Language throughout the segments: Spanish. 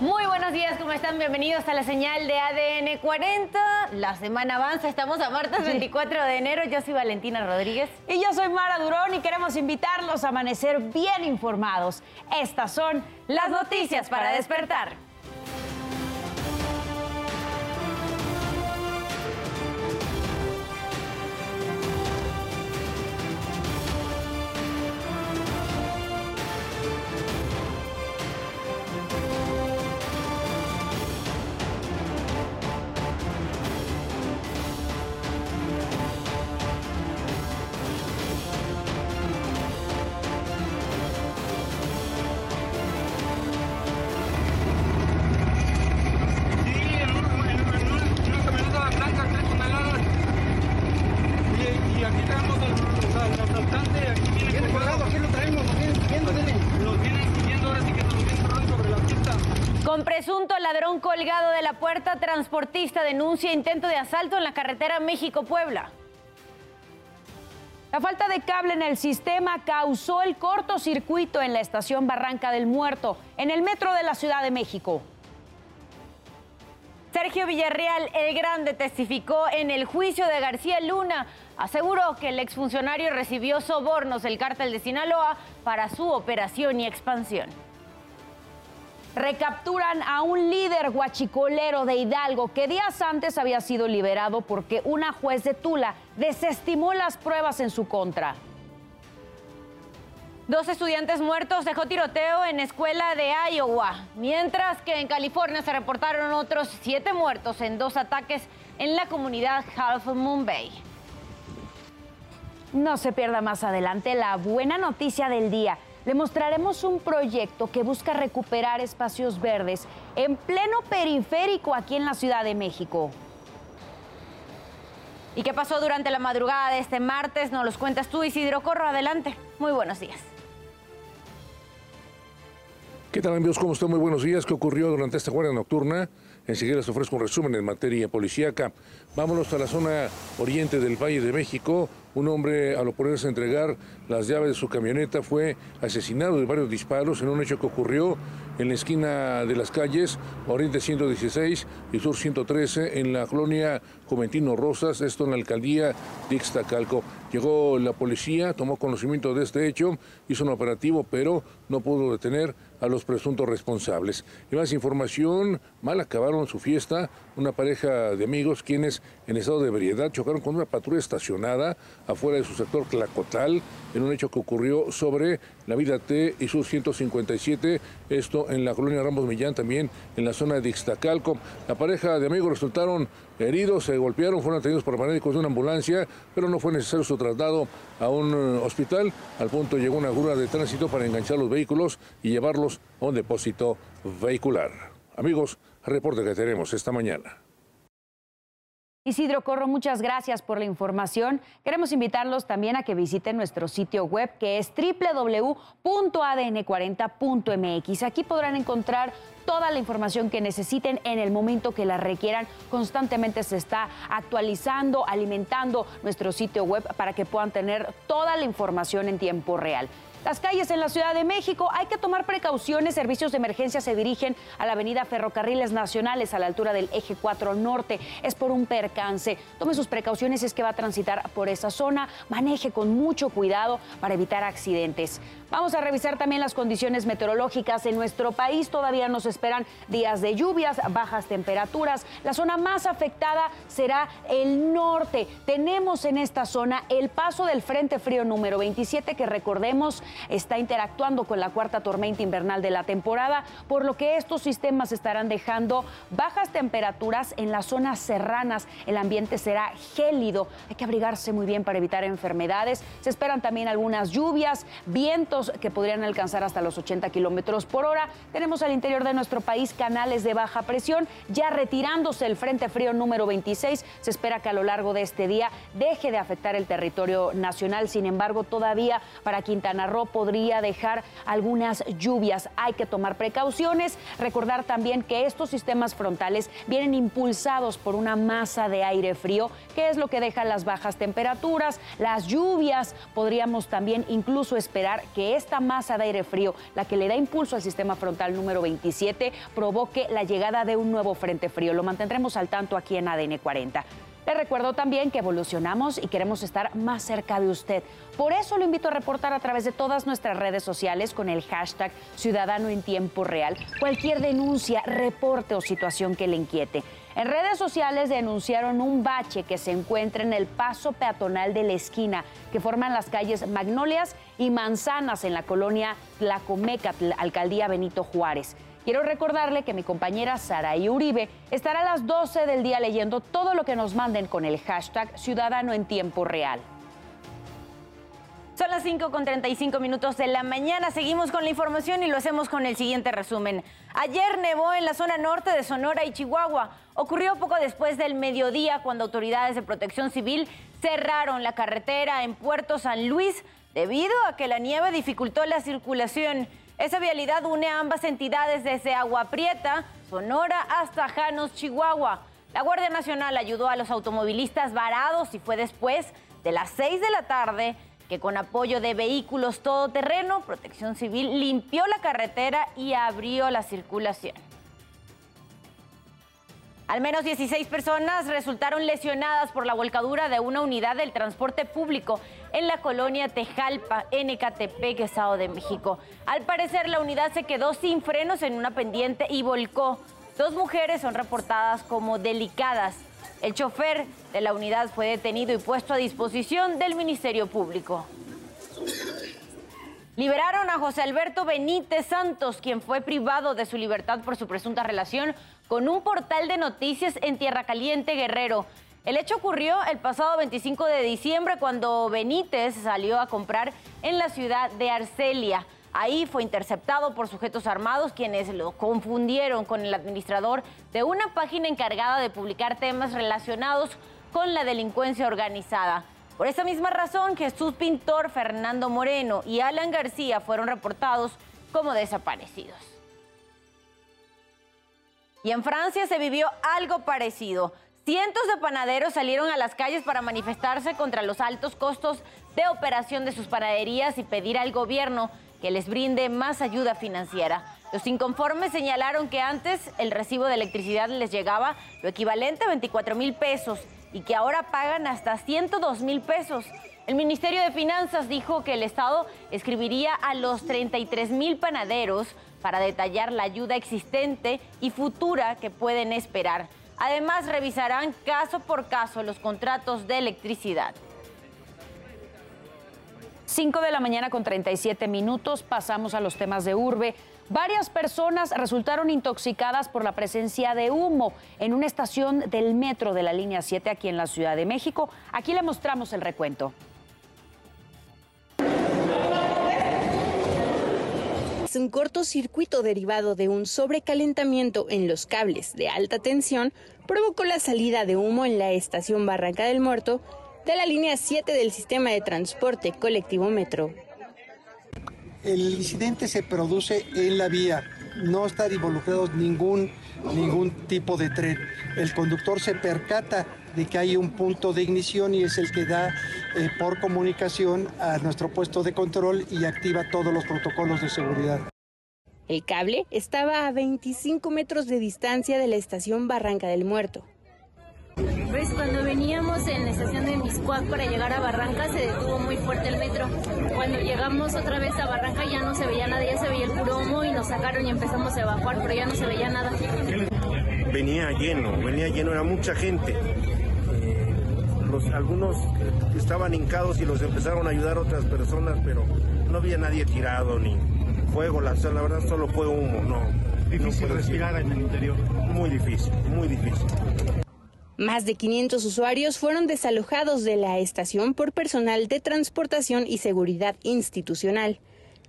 Muy buenos días, ¿cómo están? Bienvenidos a la señal de ADN 40. La semana avanza, estamos a martes 24 de enero. Yo soy Valentina Rodríguez. Y yo soy Mara Durón y queremos invitarlos a amanecer bien informados. Estas son las noticias para despertar. Colgado de la puerta, transportista denuncia intento de asalto en la carretera México-Puebla. La falta de cable en el sistema causó el cortocircuito en la estación Barranca del Muerto, en el metro de la Ciudad de México. Sergio Villarreal el Grande testificó en el juicio de García Luna. Aseguró que el exfuncionario recibió sobornos del cártel de Sinaloa para su operación y expansión. Recapturan a un líder guachicolero de Hidalgo que días antes había sido liberado porque una juez de Tula desestimó las pruebas en su contra. Dos estudiantes muertos dejó tiroteo en escuela de Iowa, mientras que en California se reportaron otros siete muertos en dos ataques en la comunidad Half Moon Bay. No se pierda más adelante la buena noticia del día le mostraremos un proyecto que busca recuperar espacios verdes en pleno periférico aquí en la Ciudad de México. ¿Y qué pasó durante la madrugada de este martes? Nos los cuentas tú, Isidro Corro. Adelante. Muy buenos días. ¿Qué tal amigos? ¿Cómo están? Muy buenos días. ¿Qué ocurrió durante esta guardia nocturna? Enseguida les ofrezco un resumen en materia policíaca. Vámonos a la zona oriente del Valle de México. Un hombre, al oponerse a entregar las llaves de su camioneta, fue asesinado de varios disparos en un hecho que ocurrió en la esquina de las calles Oriente 116 y Sur 113 en la colonia Juventino Rosas, esto en la alcaldía de Ixtacalco. Llegó la policía, tomó conocimiento de este hecho, hizo un operativo, pero no pudo detener a los presuntos responsables. Y más información, mal acabaron su fiesta una pareja de amigos quienes en estado de ebriedad chocaron con una patrulla estacionada afuera de su sector Clacotal en un hecho que ocurrió sobre la vida T y sus 157, esto en la colonia Ramos Millán, también en la zona de Ixtacalco. La pareja de amigos resultaron heridos, se golpearon, fueron atendidos por paramédicos de una ambulancia, pero no fue necesario su traslado a un eh, hospital. Al punto llegó una grúa de tránsito para enganchar los vehículos y llevarlos a un depósito vehicular. Amigos, reporte que tenemos esta mañana. Isidro Corro, muchas gracias por la información. Queremos invitarlos también a que visiten nuestro sitio web que es www.adn40.mx. Aquí podrán encontrar toda la información que necesiten en el momento que la requieran. Constantemente se está actualizando, alimentando nuestro sitio web para que puedan tener toda la información en tiempo real. Las calles en la Ciudad de México hay que tomar precauciones. Servicios de emergencia se dirigen a la avenida Ferrocarriles Nacionales a la altura del eje 4 Norte. Es por un percance. Tome sus precauciones, es que va a transitar por esa zona. Maneje con mucho cuidado para evitar accidentes. Vamos a revisar también las condiciones meteorológicas en nuestro país. Todavía nos esperan días de lluvias, bajas temperaturas. La zona más afectada será el norte. Tenemos en esta zona el paso del Frente Frío número 27 que recordemos está interactuando con la cuarta tormenta invernal de la temporada, por lo que estos sistemas estarán dejando bajas temperaturas en las zonas serranas. El ambiente será gélido. Hay que abrigarse muy bien para evitar enfermedades. Se esperan también algunas lluvias, vientos que podrían alcanzar hasta los 80 kilómetros por hora. Tenemos al interior de nuestro país canales de baja presión. Ya retirándose el Frente Frío número 26, se espera que a lo largo de este día deje de afectar el territorio nacional. Sin embargo, todavía para Quintana Roo podría dejar algunas lluvias. Hay que tomar precauciones. Recordar también que estos sistemas frontales vienen impulsados por una masa de aire frío, que es lo que deja las bajas temperaturas, las lluvias. Podríamos también incluso esperar que esta masa de aire frío, la que le da impulso al sistema frontal número 27, provoque la llegada de un nuevo frente frío. Lo mantendremos al tanto aquí en ADN 40. Le recuerdo también que evolucionamos y queremos estar más cerca de usted. Por eso lo invito a reportar a través de todas nuestras redes sociales con el hashtag Ciudadano en Tiempo Real cualquier denuncia, reporte o situación que le inquiete. En redes sociales denunciaron un bache que se encuentra en el paso peatonal de la esquina que forman las calles Magnolias y Manzanas en la colonia Tlacomeca, alcaldía Benito Juárez. Quiero recordarle que mi compañera Saraí Uribe estará a las 12 del día leyendo todo lo que nos manden con el hashtag Ciudadano en Tiempo Real. Son las 5 con 35 minutos de la mañana. Seguimos con la información y lo hacemos con el siguiente resumen. Ayer nevó en la zona norte de Sonora y Chihuahua. Ocurrió poco después del mediodía cuando autoridades de protección civil cerraron la carretera en Puerto San Luis debido a que la nieve dificultó la circulación. Esa vialidad une a ambas entidades desde Agua Prieta, Sonora, hasta Janos, Chihuahua. La Guardia Nacional ayudó a los automovilistas varados y fue después de las 6 de la tarde que con apoyo de vehículos todoterreno, Protección Civil limpió la carretera y abrió la circulación. Al menos 16 personas resultaron lesionadas por la volcadura de una unidad del transporte público en la colonia Tejalpa, en Ecatepec, Estado de México. Al parecer, la unidad se quedó sin frenos en una pendiente y volcó. Dos mujeres son reportadas como delicadas. El chofer de la unidad fue detenido y puesto a disposición del Ministerio Público. Liberaron a José Alberto Benítez Santos, quien fue privado de su libertad por su presunta relación con un portal de noticias en Tierra Caliente, Guerrero. El hecho ocurrió el pasado 25 de diciembre cuando Benítez salió a comprar en la ciudad de Arcelia. Ahí fue interceptado por sujetos armados quienes lo confundieron con el administrador de una página encargada de publicar temas relacionados con la delincuencia organizada. Por esa misma razón, Jesús Pintor, Fernando Moreno y Alan García fueron reportados como desaparecidos. Y en Francia se vivió algo parecido. Cientos de panaderos salieron a las calles para manifestarse contra los altos costos de operación de sus panaderías y pedir al gobierno que les brinde más ayuda financiera. Los inconformes señalaron que antes el recibo de electricidad les llegaba lo equivalente a 24 mil pesos y que ahora pagan hasta 102 mil pesos. El Ministerio de Finanzas dijo que el Estado escribiría a los 33 mil panaderos para detallar la ayuda existente y futura que pueden esperar. Además, revisarán caso por caso los contratos de electricidad. 5 de la mañana con 37 minutos, pasamos a los temas de urbe. Varias personas resultaron intoxicadas por la presencia de humo en una estación del metro de la línea 7 aquí en la Ciudad de México. Aquí le mostramos el recuento. un cortocircuito derivado de un sobrecalentamiento en los cables de alta tensión provocó la salida de humo en la estación Barranca del Muerto de la línea 7 del sistema de transporte colectivo Metro. El incidente se produce en la vía, no está involucrado ningún, ningún tipo de tren. El conductor se percata de que hay un punto de ignición y es el que da eh, por comunicación a nuestro puesto de control y activa todos los protocolos de seguridad. El cable estaba a 25 metros de distancia de la estación Barranca del Muerto. Pues cuando veníamos en la estación de Miscuac para llegar a Barranca se detuvo muy fuerte el metro. Cuando llegamos otra vez a Barranca ya no se veía nada, ya se veía el puro humo y nos sacaron y empezamos a evacuar, pero ya no se veía nada. Venía lleno, venía lleno, era mucha gente. Eh, los, algunos estaban hincados y los empezaron a ayudar otras personas, pero no había nadie tirado ni fuego, la, la verdad solo fue humo, no. Difícil respirar en el interior. Muy difícil, muy difícil. Más de 500 usuarios fueron desalojados de la estación por personal de transportación y seguridad institucional.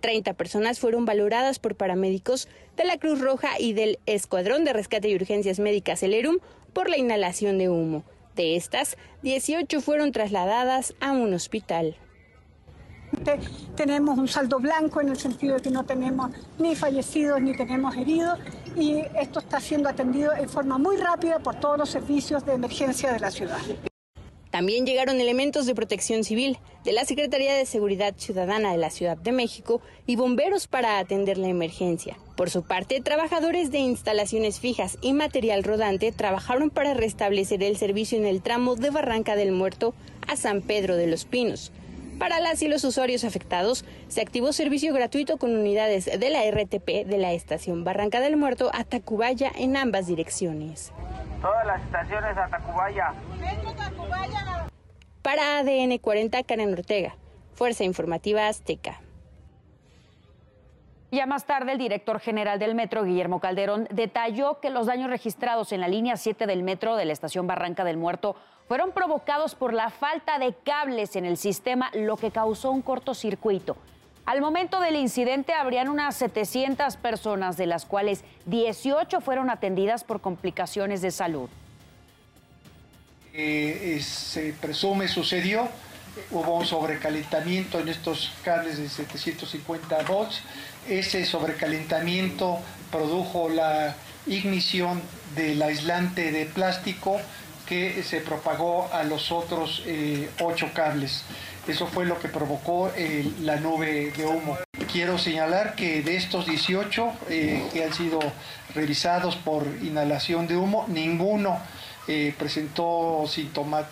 30 personas fueron valoradas por paramédicos de la Cruz Roja y del Escuadrón de Rescate y Urgencias Médicas Elerum por la inhalación de humo. De estas, 18 fueron trasladadas a un hospital. Tenemos un saldo blanco en el sentido de que no tenemos ni fallecidos ni tenemos heridos y esto está siendo atendido en forma muy rápida por todos los servicios de emergencia de la ciudad. También llegaron elementos de protección civil de la Secretaría de Seguridad Ciudadana de la Ciudad de México y bomberos para atender la emergencia. Por su parte, trabajadores de instalaciones fijas y material rodante trabajaron para restablecer el servicio en el tramo de Barranca del Muerto a San Pedro de los Pinos. Para las y los usuarios afectados, se activó servicio gratuito con unidades de la RTP de la estación Barranca del Muerto a Tacubaya en ambas direcciones. Todas las estaciones a Tacubaya. Para ADN 40, Karen Ortega, Fuerza Informativa Azteca. Ya más tarde, el director general del metro, Guillermo Calderón, detalló que los daños registrados en la línea 7 del metro de la estación Barranca del Muerto fueron provocados por la falta de cables en el sistema, lo que causó un cortocircuito. Al momento del incidente habrían unas 700 personas, de las cuales 18 fueron atendidas por complicaciones de salud. Eh, se presume sucedió, hubo un sobrecalentamiento en estos cables de 750 volts, ese sobrecalentamiento produjo la ignición del aislante de plástico que se propagó a los otros eh, ocho cables. Eso fue lo que provocó eh, la nube de humo. Quiero señalar que de estos 18 eh, que han sido revisados por inhalación de humo, ninguno presentó síntomas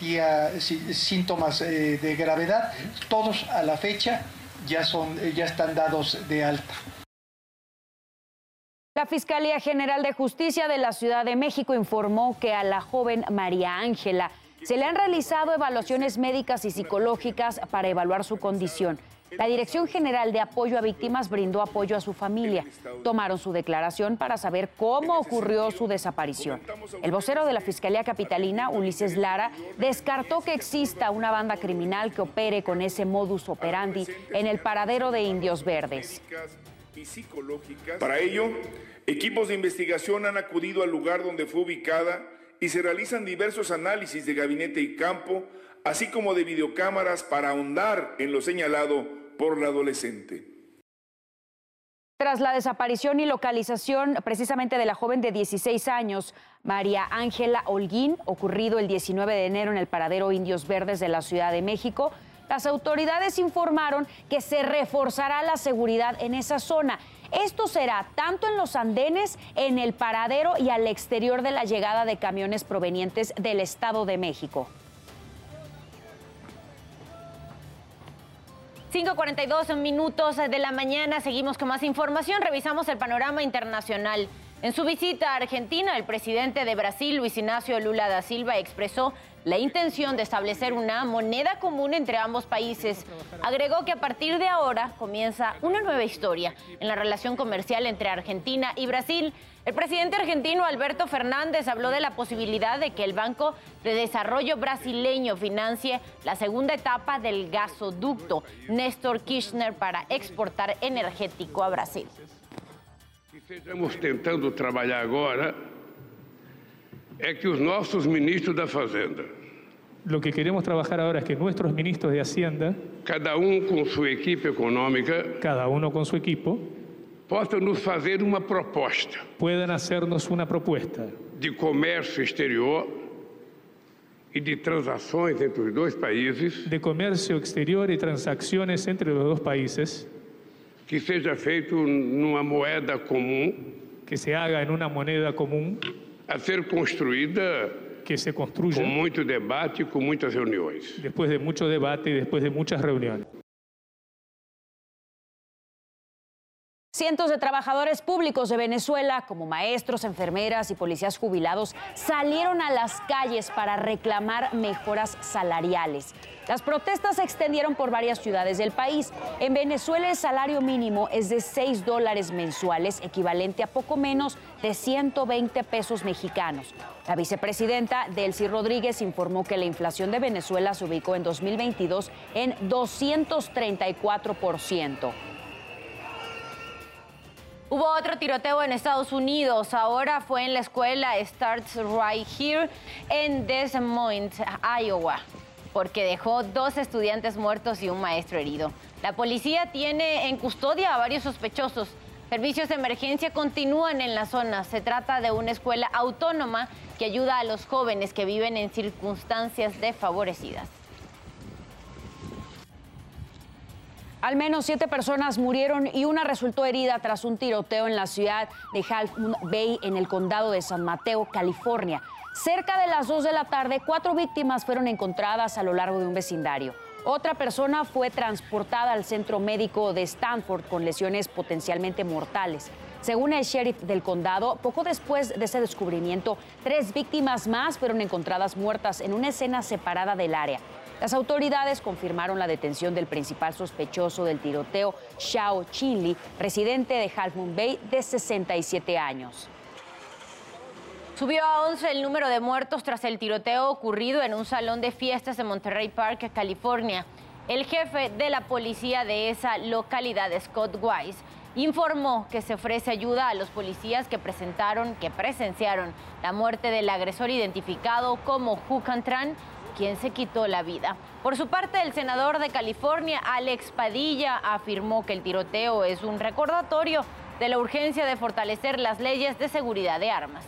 de gravedad. Todos a la fecha ya, son, ya están dados de alta. La Fiscalía General de Justicia de la Ciudad de México informó que a la joven María Ángela se le han realizado evaluaciones médicas y psicológicas para evaluar su condición. La Dirección General de Apoyo a Víctimas brindó apoyo a su familia. Tomaron su declaración para saber cómo ocurrió su desaparición. El vocero de la Fiscalía Capitalina, Ulises Lara, descartó que exista una banda criminal que opere con ese modus operandi en el paradero de Indios Verdes. Para ello, equipos de investigación han acudido al lugar donde fue ubicada y se realizan diversos análisis de gabinete y campo, así como de videocámaras para ahondar en lo señalado por la adolescente. Tras la desaparición y localización precisamente de la joven de 16 años, María Ángela Holguín, ocurrido el 19 de enero en el paradero Indios Verdes de la Ciudad de México, las autoridades informaron que se reforzará la seguridad en esa zona. Esto será tanto en los andenes, en el paradero y al exterior de la llegada de camiones provenientes del Estado de México. 5.42 minutos de la mañana, seguimos con más información, revisamos el panorama internacional. En su visita a Argentina, el presidente de Brasil, Luis Ignacio Lula da Silva, expresó la intención de establecer una moneda común entre ambos países. Agregó que a partir de ahora comienza una nueva historia en la relación comercial entre Argentina y Brasil. El presidente argentino Alberto Fernández habló de la posibilidad de que el Banco de Desarrollo brasileño financie la segunda etapa del gasoducto Néstor Kirchner para exportar energético a Brasil. Estamos tentando trabalhar agora é que os nossos ministros da Fazenda. Lo que queremos trabajar ahora es que nuestros ministros de Hacienda, cada um com sua equipe econômica, cada uno con su equipo, possam nos fazer uma proposta. Puedan hacernos una propuesta de comércio exterior e de transações entre os dois países. De comercio exterior y transacciones entre los dos países. Que seja feito numa moeda comum. Que se haga en una moneda común a ser construída que se construya com muito debate e com muitas reuniões. Después de mucho debate y después de muchas reuniones. Cientos de trabajadores públicos de Venezuela, como maestros, enfermeras y policías jubilados, salieron a las calles para reclamar mejoras salariales. Las protestas se extendieron por varias ciudades del país. En Venezuela el salario mínimo es de 6 dólares mensuales, equivalente a poco menos de 120 pesos mexicanos. La vicepresidenta Delcy Rodríguez informó que la inflación de Venezuela se ubicó en 2022 en 234%. Hubo otro tiroteo en Estados Unidos. Ahora fue en la escuela Starts Right Here en Des Moines, Iowa. porque dejó dos estudiantes muertos y un maestro herido. La policía tiene en custodia a varios sospechosos. Servicios de emergencia continúan en la zona. Se trata de una escuela autónoma que ayuda a los jóvenes que viven en circunstancias desfavorecidas. Al menos siete personas murieron y una resultó herida tras un tiroteo en la ciudad de Half Moon Bay, en el condado de San Mateo, California. Cerca de las 2 de la tarde, cuatro víctimas fueron encontradas a lo largo de un vecindario. Otra persona fue transportada al centro médico de Stanford con lesiones potencialmente mortales. Según el sheriff del condado, poco después de ese descubrimiento, tres víctimas más fueron encontradas muertas en una escena separada del área. Las autoridades confirmaron la detención del principal sospechoso del tiroteo, Xiao Chinli, residente de Half Moon Bay de 67 años. Subió a 11 el número de muertos tras el tiroteo ocurrido en un salón de fiestas de Monterrey Park, California. El jefe de la policía de esa localidad, Scott Wise, informó que se ofrece ayuda a los policías que presentaron, que presenciaron la muerte del agresor identificado como Tran quien se quitó la vida. Por su parte, el senador de California, Alex Padilla, afirmó que el tiroteo es un recordatorio de la urgencia de fortalecer las leyes de seguridad de armas.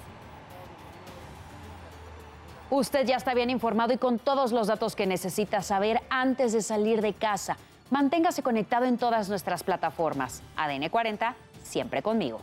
Usted ya está bien informado y con todos los datos que necesita saber antes de salir de casa. Manténgase conectado en todas nuestras plataformas. ADN 40, siempre conmigo.